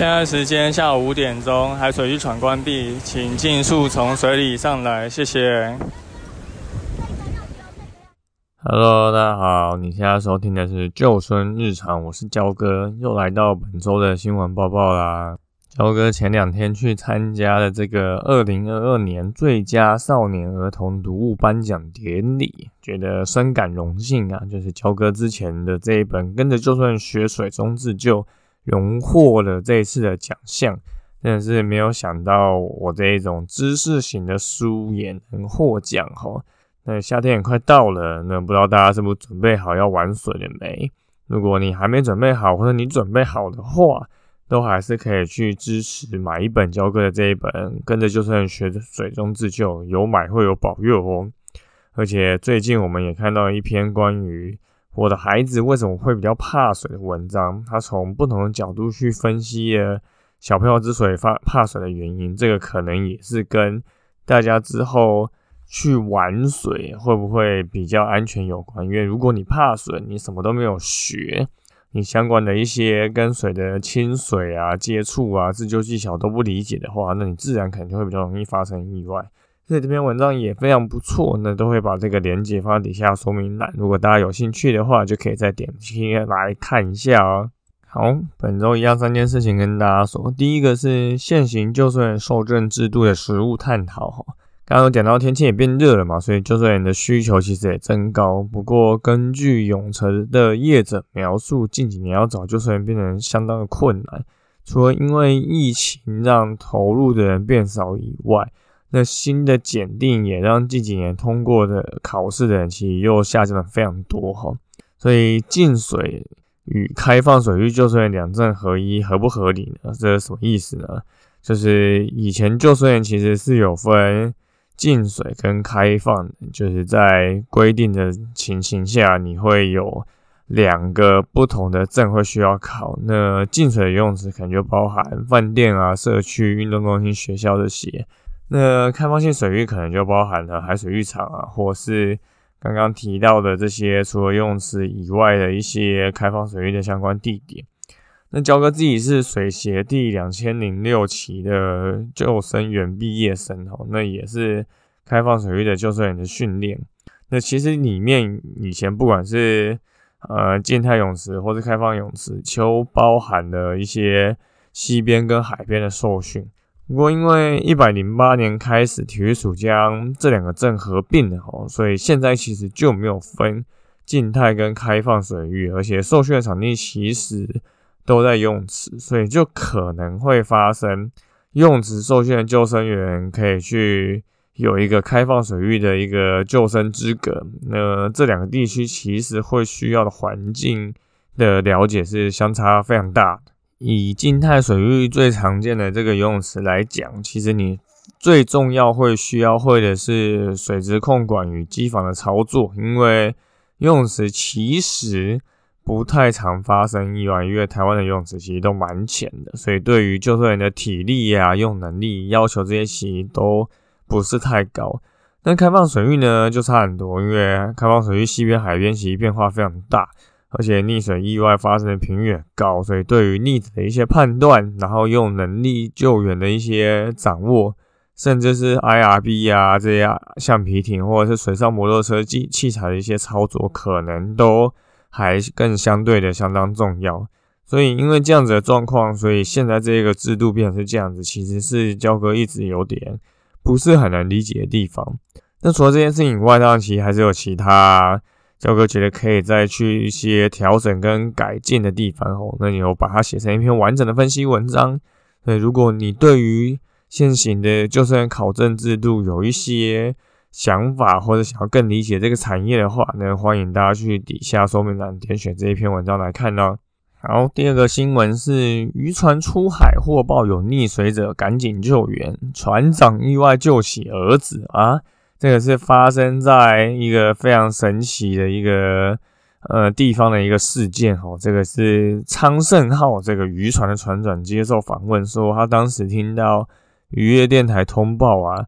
现在时间下午五点钟，海水浴场关闭，请尽速从水里上来，谢谢。Hello，大家好，你现在收听的是救生日常，我是焦哥，又来到本周的新闻报报啦。焦哥前两天去参加了这个二零二二年最佳少年儿童读物颁奖典礼，觉得深感荣幸啊，就是焦哥之前的这一本《跟着就算学水中自救》。荣获了这一次的奖项，真的是没有想到我这一种知识型的书也能获奖哈。那夏天也快到了，那不知道大家是不是准备好要玩水了没？如果你还没准备好，或者你准备好的话，都还是可以去支持买一本教哥的这一本，跟着就算学水中自救，有买会有保佑哦。而且最近我们也看到一篇关于。我的孩子为什么会比较怕水的文章？他从不同的角度去分析了小朋友之所以怕怕水的原因。这个可能也是跟大家之后去玩水会不会比较安全有关。因为如果你怕水，你什么都没有学，你相关的一些跟水的亲水啊、接触啊、自救技巧都不理解的话，那你自然可能就会比较容易发生意外。所以这篇文章也非常不错，那都会把这个链接放在底下说明栏。如果大家有兴趣的话，就可以再点击来看一下哦。好，本周一样三件事情跟大家说。第一个是现行救生员受证制度的实物探讨哈。刚刚讲到天气也变热了嘛，所以救生员的需求其实也增高。不过根据永成的业者描述，近几年要找救生员变成相当的困难，除了因为疫情让投入的人变少以外。那新的检定也让近几年通过的考试的人其实又下降了非常多哈，所以进水与开放水域救生员两证合一合不合理呢？这是什么意思呢？就是以前救生员其实是有分进水跟开放，就是在规定的情形下，你会有两个不同的证会需要考。那进水的用词可能就包含饭店啊、社区、运动中心、学校这些。那开放性水域可能就包含了海水浴场啊，或是刚刚提到的这些除了游泳池以外的一些开放水域的相关地点。那焦哥自己是水协第两千零六期的救生员毕业生哦，那也是开放水域的救生员的训练。那其实里面以前不管是呃静态泳池或是开放泳池，都包含了一些溪边跟海边的受训。不过，因为一百零八年开始，体育署将这两个证合并了哦，所以现在其实就没有分静态跟开放水域，而且受训场地其实都在泳池，所以就可能会发生泳池受训的救生员可以去有一个开放水域的一个救生资格。那这两个地区其实会需要的环境的了解是相差非常大的。以静态水域最常见的这个游泳池来讲，其实你最重要会需要会的是水质控管与机房的操作，因为游泳池其实不太常发生意外，因为台湾的游泳池其实都蛮浅的，所以对于救生员的体力呀、用能力要求这些其实都不是太高。但开放水域呢就差很多，因为开放水域西边海边其实变化非常大。而且溺水意外发生的频率高，所以对于溺者的一些判断，然后用能力救援的一些掌握，甚至是 IRB 啊这些橡皮艇或者是水上摩托车器器材的一些操作，可能都还更相对的相当重要。所以因为这样子的状况，所以现在这个制度变成是这样子，其实是焦哥一直有点不是很难理解的地方。那除了这件事情以外，当然其实还是有其他。教哥觉得可以再去一些调整跟改进的地方哦，那你有把它写成一篇完整的分析文章。对，如果你对于现行的救生员考证制度有一些想法，或者想要更理解这个产业的话，那欢迎大家去底下说明栏点选这一篇文章来看哦。好，第二个新闻是渔船出海获报有溺水者，赶紧救援，船长意外救起儿子啊！这个是发生在一个非常神奇的一个呃地方的一个事件哦。这个是昌盛号这个渔船的船长接受访问说，他当时听到渔业电台通报啊。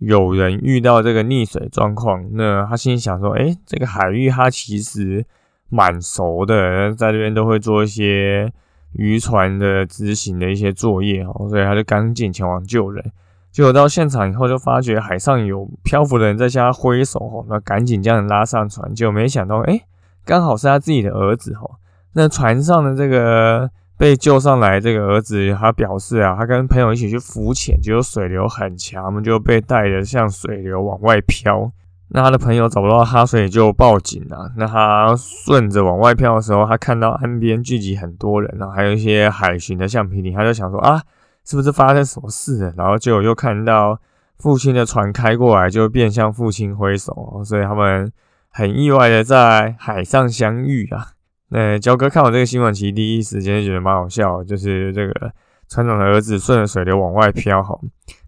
有人遇到这个溺水状况，那他心里想说：“哎，这个海域他其实蛮熟的，在这边都会做一些渔船的执行的一些作业哦，所以他就赶紧前往救人。结果到现场以后，就发觉海上有漂浮的人在向他挥手哦，那赶紧将人拉上船。结果没想到，哎，刚好是他自己的儿子哦。那船上的这个。被救上来，这个儿子他表示啊，他跟朋友一起去浮潜，结果水流很强，他们就被带着向水流往外飘。那他的朋友找不到他，所以就报警了。那他顺着往外飘的时候，他看到岸边聚集很多人，然后还有一些海巡的橡皮艇，他就想说啊，是不是发生什么事了？然后就又看到父亲的船开过来，就变向父亲挥手，所以他们很意外的在海上相遇啊。那焦哥看完这个新闻，其实第一时间觉得蛮好笑，就是这个船长的儿子顺着水流往外飘，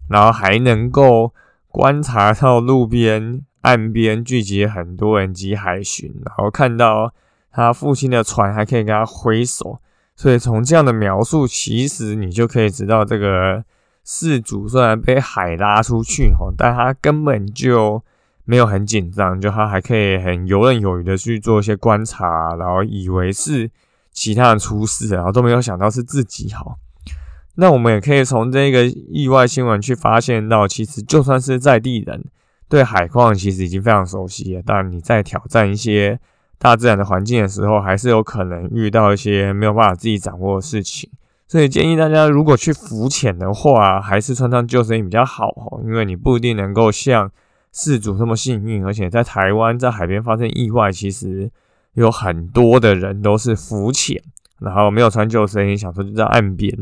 然后还能够观察到路边岸边聚集很多人及海巡，然后看到他父亲的船还可以跟他挥手，所以从这样的描述，其实你就可以知道，这个事主虽然被海拉出去，哈，但他根本就。没有很紧张，就他还可以很游刃有余的去做一些观察，然后以为是其他人出事，然后都没有想到是自己。好，那我们也可以从这个意外新闻去发现到，其实就算是在地人，对海况其实已经非常熟悉了。但你在挑战一些大自然的环境的时候，还是有可能遇到一些没有办法自己掌握的事情。所以建议大家，如果去浮潜的话，还是穿上救生衣比较好哦，因为你不一定能够像。事主这么幸运，而且在台湾在海边发生意外，其实有很多的人都是浮潜，然后没有穿救生衣，想说就在岸边，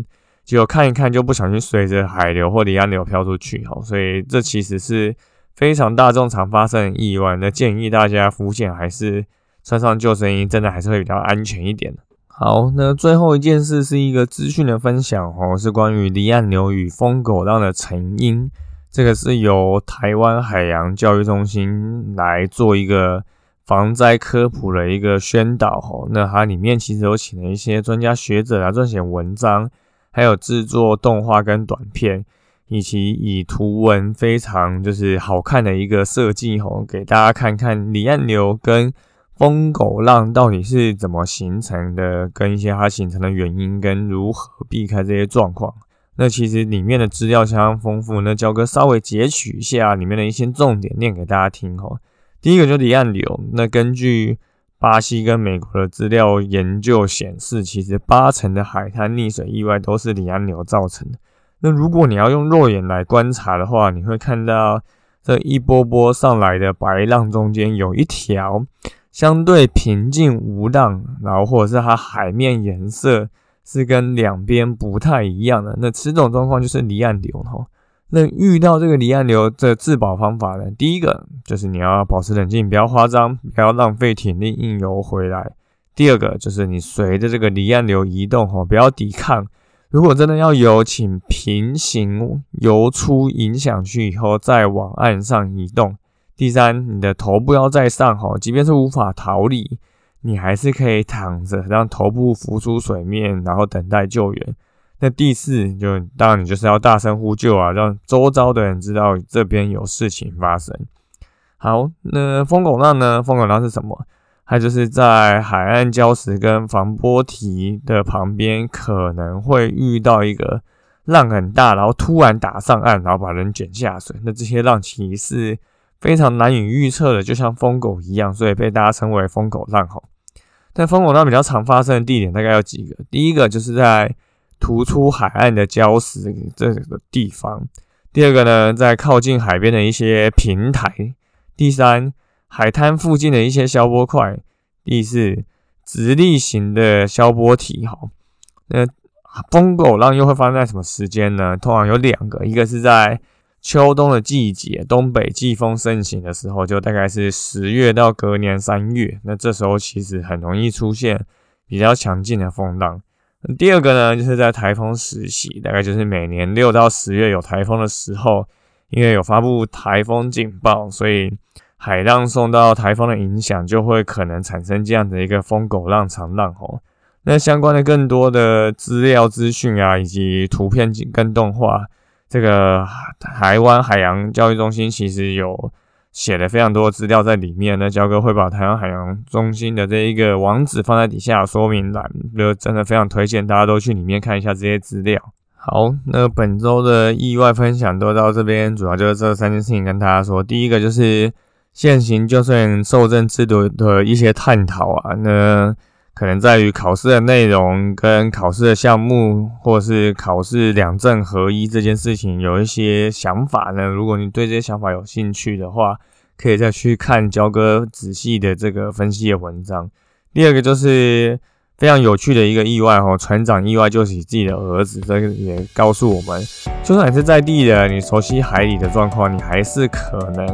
结果看一看就不小心随着海流或离岸流飘出去，哈，所以这其实是非常大众常发生的意外。那建议大家浮潜还是穿上救生衣，真的还是会比较安全一点好，那最后一件事是一个资讯的分享，哦，是关于离岸流与疯狗浪的成因。这个是由台湾海洋教育中心来做一个防灾科普的一个宣导吼，那它里面其实有请了一些专家学者来撰写文章，还有制作动画跟短片，以及以图文非常就是好看的一个设计吼，给大家看看离岸流跟疯狗浪到底是怎么形成的，跟一些它形成的原因跟如何避开这些状况。那其实里面的资料相当丰富，那焦哥稍微截取一下里面的一些重点念给大家听哈。第一个就是离岸流，那根据巴西跟美国的资料研究显示，其实八成的海滩溺水意外都是离岸流造成的。那如果你要用肉眼来观察的话，你会看到这一波波上来的白浪中间有一条相对平静无浪，然后或者是它海面颜色。是跟两边不太一样的，那此种状况就是离岸流哈。那遇到这个离岸流的自保方法呢？第一个就是你要保持冷静，不要慌张，不要浪费体力硬游回来。第二个就是你随着这个离岸流移动哈，不要抵抗。如果真的要游，请平行游出影响区以后再往岸上移动。第三，你的头部要在上哈，即便是无法逃离。你还是可以躺着，让头部浮出水面，然后等待救援。那第四，就当然你就是要大声呼救啊，让周遭的人知道这边有事情发生。好，那风狗浪呢？风狗浪是什么？它就是在海岸礁石跟防波堤的旁边，可能会遇到一个浪很大，然后突然打上岸，然后把人卷下水。那这些浪其实是非常难以预测的，就像疯狗一样，所以被大家称为疯狗浪吼。但疯狗浪比较常发生的地点大概有几个，第一个就是在突出海岸的礁石这个地方，第二个呢，在靠近海边的一些平台，第三，海滩附近的一些消波块，第四，直立型的消波体。哈，那疯狗浪又会发生在什么时间呢？通常有两个，一个是在秋冬的季节，东北季风盛行的时候，就大概是十月到隔年三月。那这时候其实很容易出现比较强劲的风浪。第二个呢，就是在台风时期，大概就是每年六到十月有台风的时候，因为有发布台风警报，所以海浪受到台风的影响，就会可能产生这样的一个疯狗浪、长浪吼。那相关的更多的资料资讯啊，以及图片跟动画。这个台湾海洋教育中心其实有写了非常多的资料在里面，那焦哥会把台湾海洋中心的这一个网址放在底下说明栏，就真的非常推荐大家都去里面看一下这些资料。好，那本周的意外分享都到这边，主要就是这三件事情跟大家说。第一个就是现行就算受证制度的一些探讨啊，那。可能在于考试的内容跟考试的项目，或是考试两证合一这件事情，有一些想法呢。如果你对这些想法有兴趣的话，可以再去看焦哥仔细的这个分析的文章。第二个就是非常有趣的一个意外哦，船长意外救起自己的儿子，这个也告诉我们，就算你是在地的，你熟悉海里的状况，你还是可能。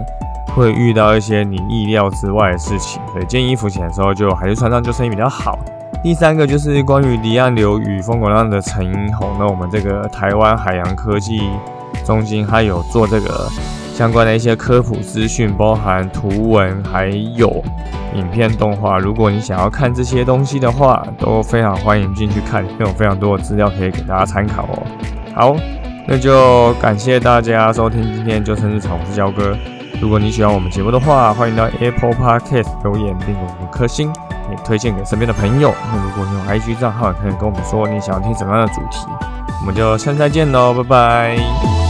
会遇到一些你意料之外的事情，所以建议浮潜的时候就还是穿上救生衣比较好。第三个就是关于离岸流与风滚浪的成因吼，那我们这个台湾海洋科技中心它有做这个相关的一些科普资讯，包含图文还有影片动画。如果你想要看这些东西的话，都非常欢迎进去看，有非常多的资料可以给大家参考哦。好，那就感谢大家收听今天救生日常，我是焦哥。如果你喜欢我们节目的话，欢迎到 Apple Podcast 留言并给我们颗星，也推荐给身边的朋友。那如果你有 IG 账号，也可以跟我们说你想要听什么样的主题，我们就下次再见喽，拜拜。